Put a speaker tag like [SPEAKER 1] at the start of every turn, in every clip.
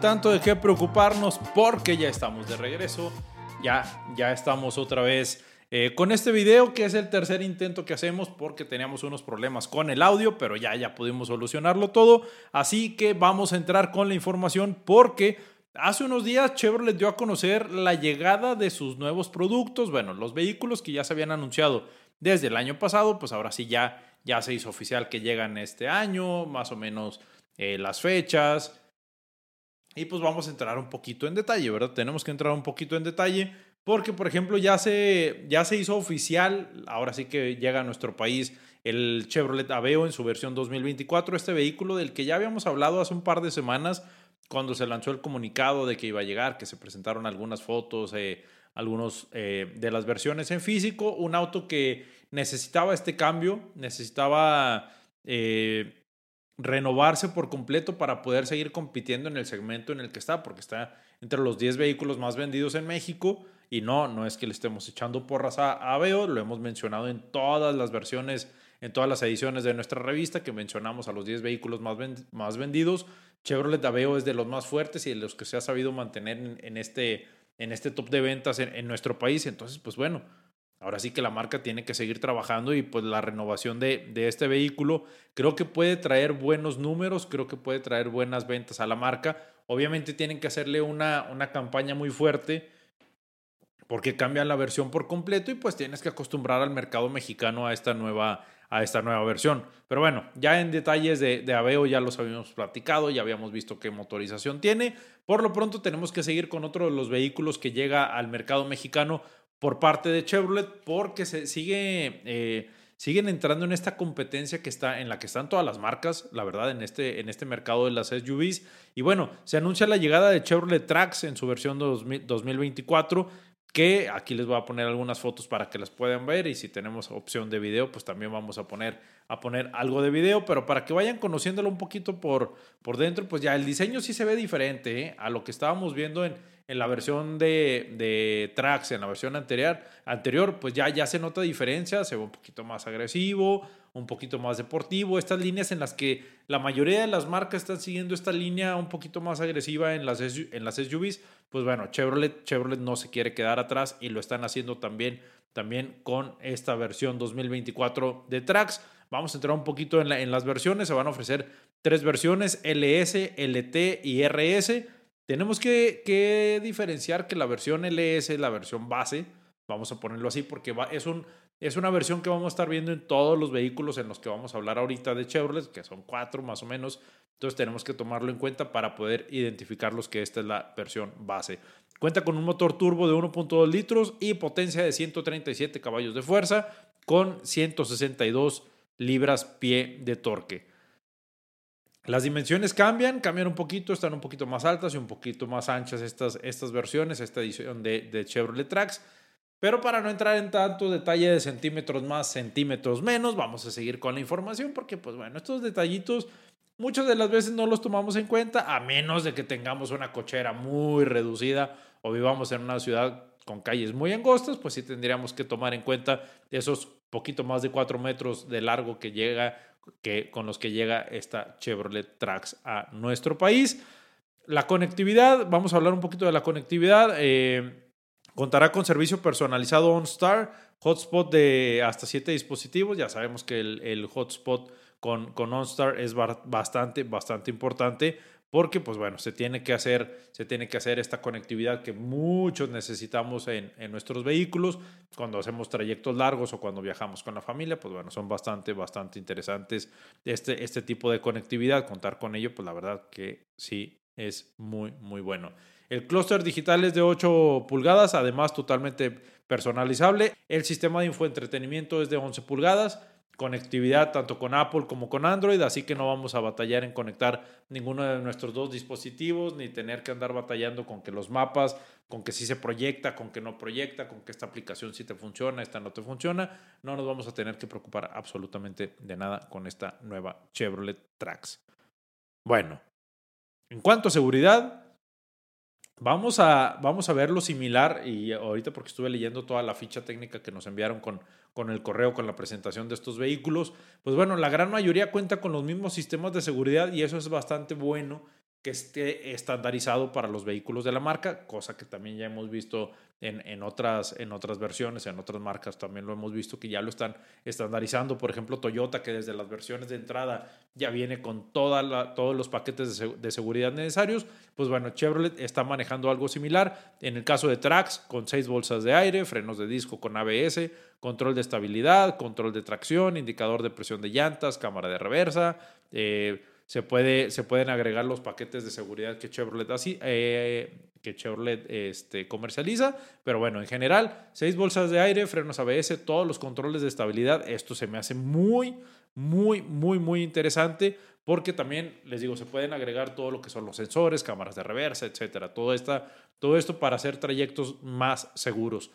[SPEAKER 1] tanto, de qué preocuparnos, porque ya estamos de regreso. Ya, ya estamos otra vez eh, con este video, que es el tercer intento que hacemos porque teníamos unos problemas con el audio, pero ya, ya pudimos solucionarlo todo. Así que vamos a entrar con la información porque hace unos días Chevrolet dio a conocer la llegada de sus nuevos productos, bueno, los vehículos que ya se habían anunciado desde el año pasado, pues ahora sí ya, ya se hizo oficial que llegan este año, más o menos eh, las fechas. Y pues vamos a entrar un poquito en detalle, ¿verdad? Tenemos que entrar un poquito en detalle porque, por ejemplo, ya se, ya se hizo oficial, ahora sí que llega a nuestro país el Chevrolet Aveo en su versión 2024, este vehículo del que ya habíamos hablado hace un par de semanas cuando se lanzó el comunicado de que iba a llegar, que se presentaron algunas fotos, eh, algunos eh, de las versiones en físico, un auto que necesitaba este cambio, necesitaba eh, renovarse por completo para poder seguir compitiendo en el segmento en el que está, porque está entre los 10 vehículos más vendidos en México. Y no, no es que le estemos echando porras a Aveo, lo hemos mencionado en todas las versiones, en todas las ediciones de nuestra revista que mencionamos a los 10 vehículos más, más vendidos. Chevrolet Aveo es de los más fuertes y de los que se ha sabido mantener en, este, en este top de ventas en, nuestro país. Entonces, pues bueno, ahora sí que la marca tiene que seguir trabajando y pues la renovación de, de este vehículo creo que puede traer buenos números, creo que puede traer buenas ventas a la marca. Obviamente tienen que hacerle una, una campaña muy fuerte porque cambian la versión por completo y pues tienes que acostumbrar al mercado mexicano a esta nueva, a esta nueva versión. Pero bueno, ya en detalles de, de Aveo ya los habíamos platicado, ya habíamos visto qué motorización tiene. Por lo pronto tenemos que seguir con otro de los vehículos que llega al mercado mexicano por parte de Chevrolet porque se sigue... Eh, siguen entrando en esta competencia que está en la que están todas las marcas, la verdad, en este, en este mercado de las SUVs. Y bueno, se anuncia la llegada de Chevrolet Trax en su versión 2024 que aquí les voy a poner algunas fotos para que las puedan ver y si tenemos opción de video, pues también vamos a poner, a poner algo de video, pero para que vayan conociéndolo un poquito por, por dentro, pues ya el diseño sí se ve diferente ¿eh? a lo que estábamos viendo en, en la versión de, de Trax, en la versión anterior, anterior, pues ya, ya se nota diferencia, se ve un poquito más agresivo, un poquito más deportivo, estas líneas en las que la mayoría de las marcas están siguiendo esta línea un poquito más agresiva en las, en las SUVs, pues bueno, Chevrolet, Chevrolet no se quiere quedar atrás y lo están haciendo también, también con esta versión 2024 de Trax. Vamos a entrar un poquito en, en las versiones, se van a ofrecer tres versiones, LS, LT y RS. Tenemos que, diferenciar que la versión LS la versión base, vamos a ponerlo así, porque es es una versión que vamos a estar viendo en todos los vehículos en los que vamos a hablar ahorita de Chevrolet, que son cuatro más o menos. Entonces tenemos que tomarlo en cuenta para poder identificarlos que esta es la versión base. Cuenta con un motor turbo de 1.2 litros y potencia de 137 caballos de fuerza con 162 libras pie de torque. Las dimensiones cambian, cambian un poquito, están un poquito más altas y un poquito más anchas estas, estas versiones, esta edición de, de Chevrolet Trax. Pero para no entrar en tanto detalle de centímetros más, centímetros menos, vamos a seguir con la información porque, pues bueno, estos detallitos muchas de las veces no los tomamos en cuenta a menos de que tengamos una cochera muy reducida o vivamos en una ciudad con calles muy angostas, pues sí tendríamos que tomar en cuenta esos poquito más de cuatro metros de largo que llega, que, con los que llega esta Chevrolet Trax a nuestro país. La conectividad, vamos a hablar un poquito de la conectividad. Eh, Contará con servicio personalizado OnStar, hotspot de hasta 7 dispositivos. Ya sabemos que el, hotspot con, con OnStar es bastante, bastante importante porque pues bueno, se tiene que hacer, se tiene que hacer esta conectividad que muchos necesitamos en, en, nuestros vehículos cuando hacemos trayectos largos o cuando viajamos con la familia, pues bueno, son bastante, bastante interesantes este, este tipo de conectividad, contar con ello, pues la verdad que sí es muy, muy bueno. El clúster digital es de 8 pulgadas, además totalmente personalizable. El sistema de infoentretenimiento es de 11 pulgadas. Conectividad tanto con Apple como con Android, así que no vamos a batallar en conectar ninguno de nuestros dos dispositivos, ni tener que andar batallando con que los mapas, con que sí se proyecta, con que no proyecta, con que esta aplicación sí te funciona, esta no te funciona. No nos vamos a tener que preocupar absolutamente de nada con esta nueva Chevrolet Trax. Bueno, en cuanto a seguridad, Vamos a, vamos a ver lo similar y ahorita porque estuve leyendo toda la ficha técnica que nos enviaron con, con el correo, con la presentación de estos vehículos. Pues bueno, la gran mayoría cuenta con los mismos sistemas de seguridad y eso es bastante bueno que esté estandarizado para los vehículos de la marca, cosa que también ya hemos visto en, en, otras, en otras versiones, en otras marcas también lo hemos visto que ya lo están estandarizando. Por ejemplo, Toyota, que desde las versiones de entrada ya viene con todos los paquetes de, de, seguridad necesarios. Pues bueno, Chevrolet está manejando algo similar. En el caso de Trax, con seis bolsas de aire, frenos de disco con ABS, control de estabilidad, control de tracción, indicador de presión de llantas, cámara de reversa. Eh, se, puede, se pueden agregar los paquetes de seguridad que Chevrolet, así, eh, que Chevrolet este, comercializa. Pero bueno, en general, seis bolsas de aire, frenos ABS, todos los controles de estabilidad. Esto se me hace muy, muy, muy, muy interesante porque también, les digo, se pueden agregar todo lo que son los sensores, cámaras de reversa, etcétera. Todo, esta, todo esto para hacer trayectos más seguros.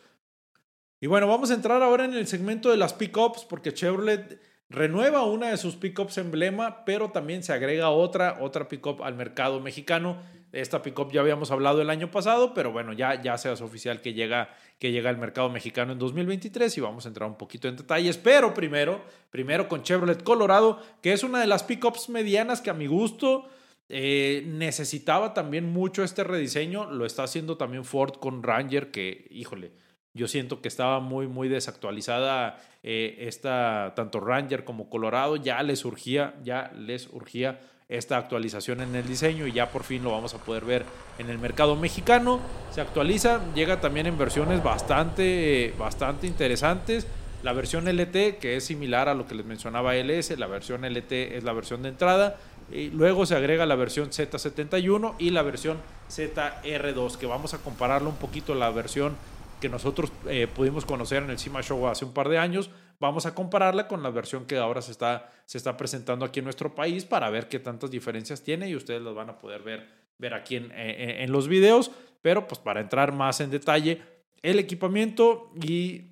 [SPEAKER 1] Y bueno, vamos a entrar ahora en el segmento de las pickups porque Chevrolet renueva una de sus pickups emblema, pero también se agrega otra, otra pickup al mercado mexicano. Esta pickup ya habíamos hablado el año pasado, pero bueno, ya, ya se hace oficial que llega, que llega al mercado mexicano en 2023 y vamos a entrar un poquito en detalles. Pero primero, primero con Chevrolet Colorado, que es una de las pickups medianas que a mi gusto eh, necesitaba también mucho este rediseño. Lo está haciendo también Ford con Ranger, que, híjole, yo siento que estaba muy, muy desactualizada eh, esta, tanto Ranger como Colorado. Ya les urgía, ya les urgía esta actualización en el diseño y ya por fin lo vamos a poder ver en el mercado mexicano. Se actualiza, llega también en versiones bastante, bastante interesantes. La versión LT, que es similar a lo que les mencionaba LS, la versión LT es la versión de entrada. Y luego se agrega la versión Z71 y la versión ZR2, que vamos a compararlo un poquito la versión que nosotros eh, pudimos conocer en el CIMA Show hace un par de años, vamos a compararla con la versión que ahora se está, se está presentando aquí en nuestro país para ver qué tantas diferencias tiene y ustedes las van a poder ver, ver aquí en, en, los videos, pero pues para entrar más en detalle, el equipamiento y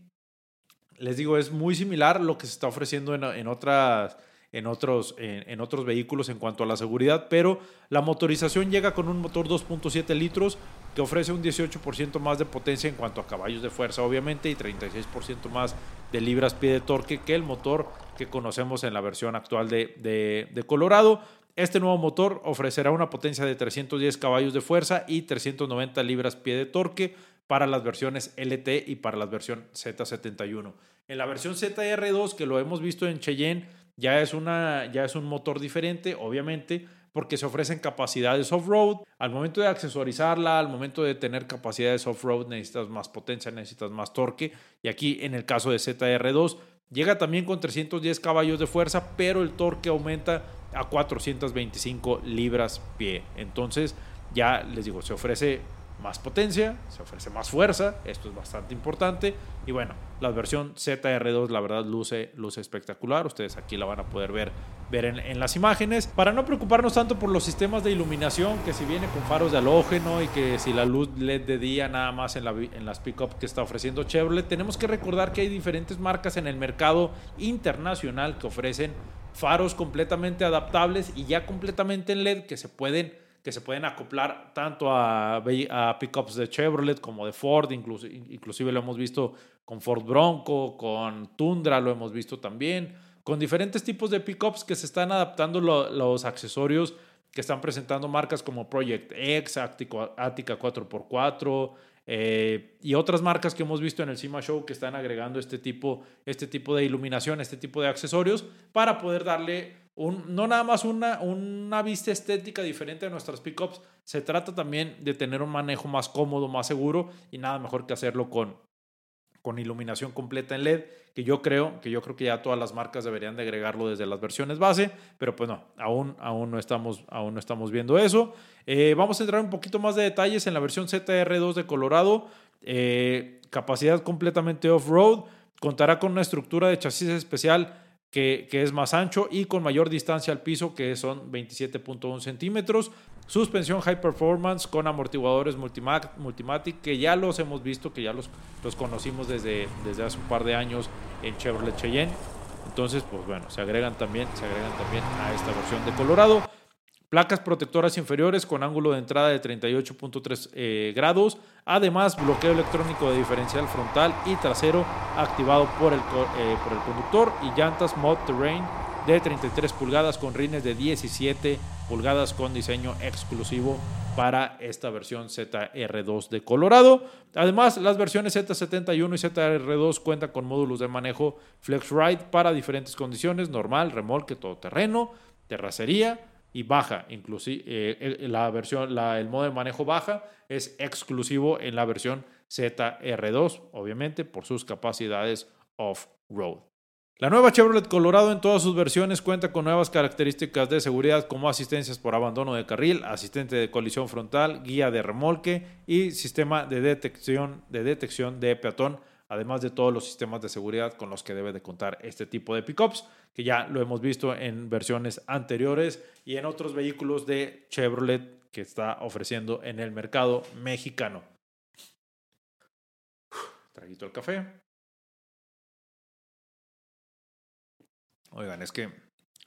[SPEAKER 1] les digo, es muy similar a lo que se está ofreciendo en, en otras en otros, en, otros vehículos en cuanto a la seguridad, pero la motorización llega con un motor 2.7 litros que ofrece un 18% más de potencia en cuanto a caballos de fuerza, obviamente, y 36% más de libras-pie de torque que el motor que conocemos en la versión actual de, de Colorado. Este nuevo motor ofrecerá una potencia de 310 caballos de fuerza y 390 libras-pie de torque para las versiones LT y para la versión Z71. En la versión ZR2, que lo hemos visto en Cheyenne, ya es, una, ya es un motor diferente, obviamente, porque se ofrecen capacidades off-road. Al momento de accesorizarla, al momento de tener capacidades off-road, necesitas más potencia, necesitas más torque. Y aquí, en el caso de ZR2, llega también con 310 caballos de fuerza, pero el torque aumenta a 425 libras pie. Entonces, ya les digo, se ofrece más potencia, se ofrece más fuerza, esto es bastante importante. Y bueno, la versión ZR2 la verdad luce, luce espectacular, ustedes aquí la van a poder ver, ver en, las imágenes. Para no preocuparnos tanto por los sistemas de iluminación, que si viene con faros de halógeno y que si la luz LED de día nada más en, la, en las pickup que está ofreciendo Chevrolet, tenemos que recordar que hay diferentes marcas en el mercado internacional que ofrecen faros completamente adaptables y ya completamente en LED que se pueden que se pueden acoplar tanto a, pickups de Chevrolet como de Ford, inclusive lo hemos visto con Ford Bronco, con Tundra lo hemos visto también, con diferentes tipos de pickups que se están adaptando los accesorios que están presentando marcas como Project X, Attica 4x4 eh, y otras marcas que hemos visto en el CIMA Show que están agregando este tipo, este tipo de iluminación, este tipo de accesorios para poder darle no nada más una, una vista estética diferente a nuestras pickups, se trata también de tener un manejo más cómodo, más seguro y nada mejor que hacerlo con, con iluminación completa en LED, que yo creo que yo creo que ya todas las marcas deberían de agregarlo desde las versiones base, pero pues no, aún, aún, no, estamos, aún no estamos viendo eso. Eh, vamos a entrar un poquito más de detalles en la versión ZR2 de Colorado, eh, capacidad completamente off-road, contará con una estructura de chasis especial que, es más ancho y con mayor distancia al piso, que son 27.1 centímetros. Suspensión High Performance con amortiguadores Multimatic, que ya los hemos visto, que ya los, conocimos desde, desde hace un par de años en Chevrolet Cheyenne. Entonces, pues bueno, se agregan también, se agregan también a esta versión de Colorado. placas protectoras inferiores con ángulo de entrada de 38.3 eh, grados, además bloqueo electrónico de diferencial frontal y trasero activado por el, eh, por el conductor y llantas Mod Terrain de 33 pulgadas con rines de 17 pulgadas con diseño exclusivo para esta versión ZR2 de Colorado. Además, las versiones Z71 y ZR2 cuentan con módulos de manejo FlexRide para diferentes condiciones, normal, remolque, todoterreno, terracería y baja. Inclusive eh, la versión, el modo de manejo baja es exclusivo en la versión ZR2, obviamente por sus capacidades off-road. La nueva Chevrolet Colorado en todas sus versiones cuenta con nuevas características de seguridad como asistencias por abandono de carril, asistente de colisión frontal, guía de remolque y sistema de detección de, detección de peatón, además de todos los sistemas de seguridad con los que debe de contar este tipo de pickups, que ya lo hemos visto en versiones anteriores y en otros vehículos de Chevrolet que está ofreciendo en el mercado mexicano. Traguito el café. Oigan, es que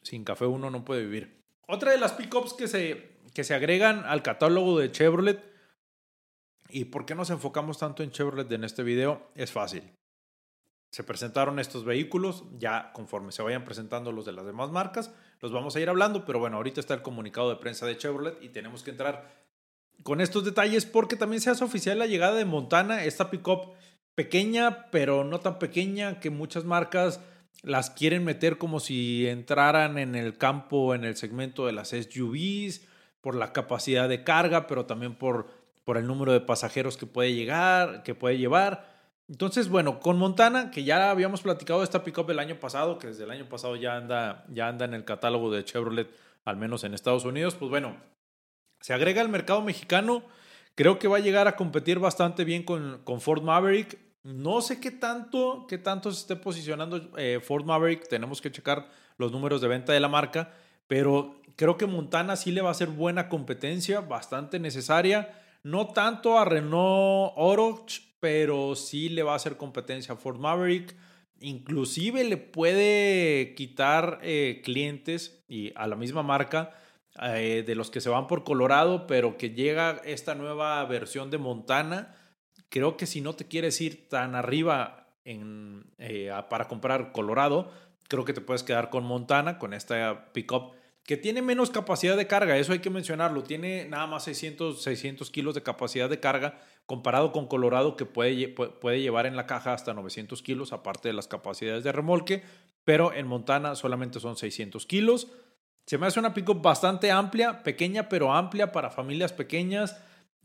[SPEAKER 1] sin café uno no puede vivir. Otra de las pickups que se, que se agregan al catálogo de Chevrolet, y por qué nos enfocamos tanto en Chevrolet en este video, es fácil. Se presentaron estos vehículos, ya conforme se vayan presentando los de las demás marcas, los vamos a ir hablando, pero bueno, ahorita está el comunicado de prensa de Chevrolet y tenemos que entrar con estos detalles porque también se hace oficial la llegada de Montana, esta pickup pequeña, pero no tan pequeña que muchas marcas las quieren meter como si entraran en el campo, en el segmento de las SUVs, por la capacidad de carga, pero también por, por el número de pasajeros que puede llegar, que puede llevar. Entonces, bueno, con Montana, que ya habíamos platicado de esta pickup el año pasado, que desde el año pasado ya anda, ya anda en el catálogo de Chevrolet, al menos en Estados Unidos, pues bueno, se agrega al mercado mexicano. Creo que va a llegar a competir bastante bien con, con Ford Maverick. No sé qué tanto, qué se esté posicionando eh, Ford Maverick. Tenemos que checar los números de venta de la marca. Pero creo que Montana sí le va a hacer buena competencia, bastante necesaria. No tanto a Renault Oroch, pero sí le va a hacer competencia a Ford Maverick. Inclusive le puede quitar eh, clientes y a la misma marca eh, de los que se van por Colorado, pero que llega esta nueva versión de Montana creo que si no te quieres ir tan arriba en, eh, para comprar Colorado, creo que te puedes quedar con Montana, con esta pickup que tiene menos capacidad de carga, eso hay que mencionarlo, tiene nada más 600, 600 kilos de capacidad de carga comparado con Colorado que puede, puede llevar en la caja hasta 900 kilos, aparte de las capacidades de remolque, pero en Montana solamente son 600 kilos. Se me hace una pickup bastante amplia, pequeña pero amplia para familias pequeñas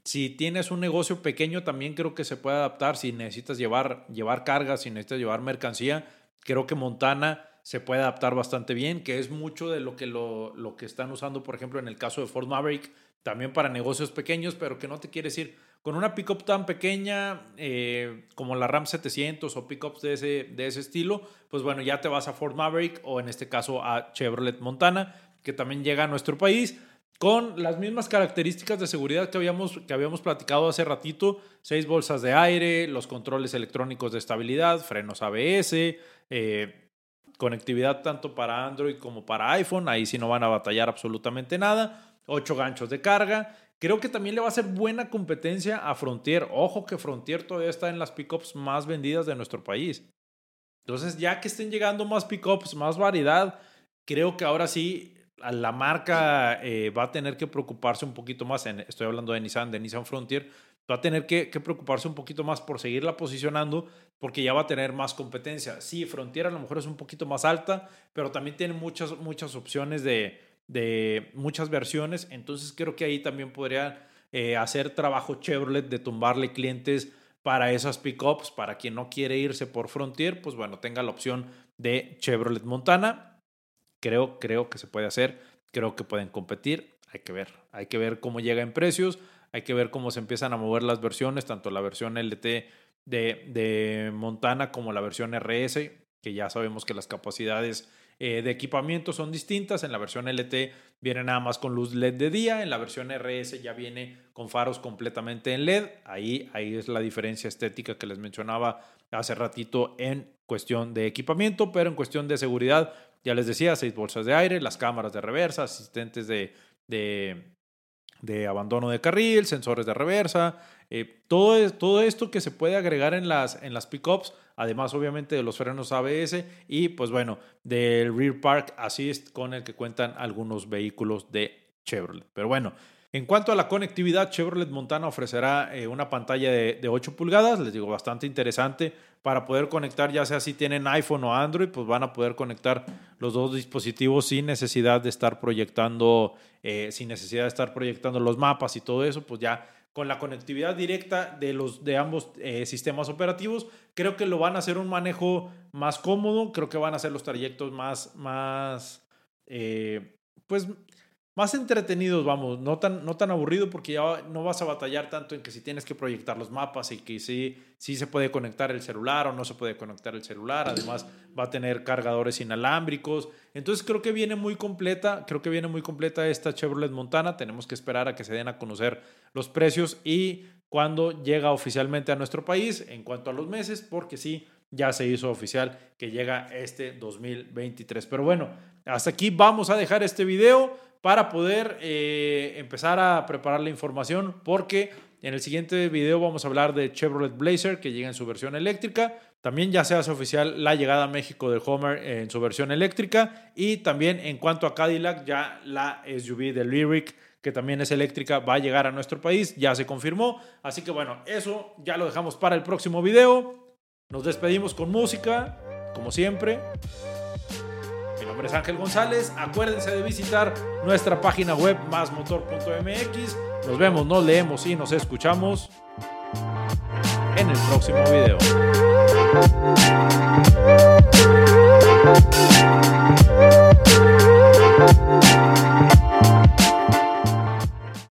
[SPEAKER 1] si tienes un negocio pequeño, también creo que se puede adaptar. Si necesitas llevar, llevar cargas, si necesitas llevar mercancía, creo que Montana se puede adaptar bastante bien, que es mucho de lo que, lo, lo que están usando, por ejemplo, en el caso de Ford Maverick, también para negocios pequeños, pero que no te quieres ir con una pickup tan pequeña eh, como la Ram 700 o pickups de ese, de ese estilo, pues bueno, ya te vas a Ford Maverick o en este caso a Chevrolet Montana, que también llega a nuestro país con las mismas características de seguridad que habíamos, que habíamos platicado hace ratito, seis bolsas de aire, los controles electrónicos de estabilidad, frenos ABS, eh, conectividad tanto para Android como para iPhone, ahí sí no van a batallar absolutamente nada, ocho ganchos de carga. Creo que también le va a hacer buena competencia a Frontier. Ojo que Frontier todavía está en las pickups más vendidas de nuestro país. Entonces, ya que estén llegando más pickups, más variedad, creo que ahora sí la marca eh, va a tener que preocuparse un poquito más, estoy hablando de Nissan, de Nissan Frontier, va a tener que, preocuparse un poquito más por seguirla posicionando porque ya va a tener más competencia. Sí, Frontier a lo mejor es un poquito más alta, pero también tiene muchas, muchas opciones de, de muchas versiones, entonces creo que ahí también podría eh, hacer trabajo Chevrolet de tumbarle clientes para esas pickups, para quien no quiere irse por Frontier, pues bueno, tenga la opción de Chevrolet Montana Creo, creo que se puede hacer, creo que pueden competir, hay que ver, hay que ver cómo llega en precios, hay que ver cómo se empiezan a mover las versiones, tanto la versión LT de, de Montana como la versión RS, que ya sabemos que las capacidades eh, de equipamiento son distintas. En la versión LT viene nada más con luz LED de día, en la versión RS ya viene con faros completamente en LED. Ahí, ahí es la diferencia estética que les mencionaba hace ratito en cuestión de equipamiento, pero en cuestión de seguridad ya les decía, seis bolsas de aire, las cámaras de reversa, asistentes de, de, abandono de carril, sensores de reversa, eh, todo, todo esto que se puede agregar en las, en las pickups, además obviamente de los frenos ABS y pues bueno, del Rear Park Assist con el que cuentan algunos vehículos de Chevrolet. Pero bueno, en cuanto a la conectividad, Chevrolet Montana ofrecerá eh, una pantalla de, 8 pulgadas, les digo, bastante interesante para poder conectar, ya sea si tienen iPhone o Android, pues van a poder conectar los dos dispositivos sin necesidad de estar proyectando, eh, sin necesidad de estar proyectando los mapas y todo eso, pues ya con la conectividad directa de, los, de ambos eh, sistemas operativos, creo que lo van a hacer un manejo más cómodo, creo que van a hacer los trayectos más, más pues más entretenidos, vamos, no tan, no tan aburrido porque ya no vas a batallar tanto en que si tienes que proyectar los mapas y que si, si se puede conectar el celular o no se puede conectar el celular, además va a tener cargadores inalámbricos, entonces creo que viene muy completa, creo que viene muy completa esta Chevrolet Montana, tenemos que esperar a que se den a conocer los precios y cuando llega oficialmente a nuestro país en cuanto a los meses, porque sí, ya se hizo oficial que llega este 2023. Pero bueno, hasta aquí vamos a dejar este video para poder eh, empezar a preparar la información porque en el siguiente video vamos a hablar de Chevrolet Blazer que llega en su versión eléctrica. También ya se hace oficial la llegada a México del Homer en su versión eléctrica y también en cuanto a Cadillac ya la SUV de Lyric que también es eléctrica va a llegar a nuestro país, ya se confirmó. Así que bueno, eso ya lo dejamos para el próximo video. Nos despedimos con música, como siempre. Mi nombre es Ángel González. Acuérdense de visitar nuestra página web másmotor.mx. Nos vemos, nos leemos y nos escuchamos en el próximo video.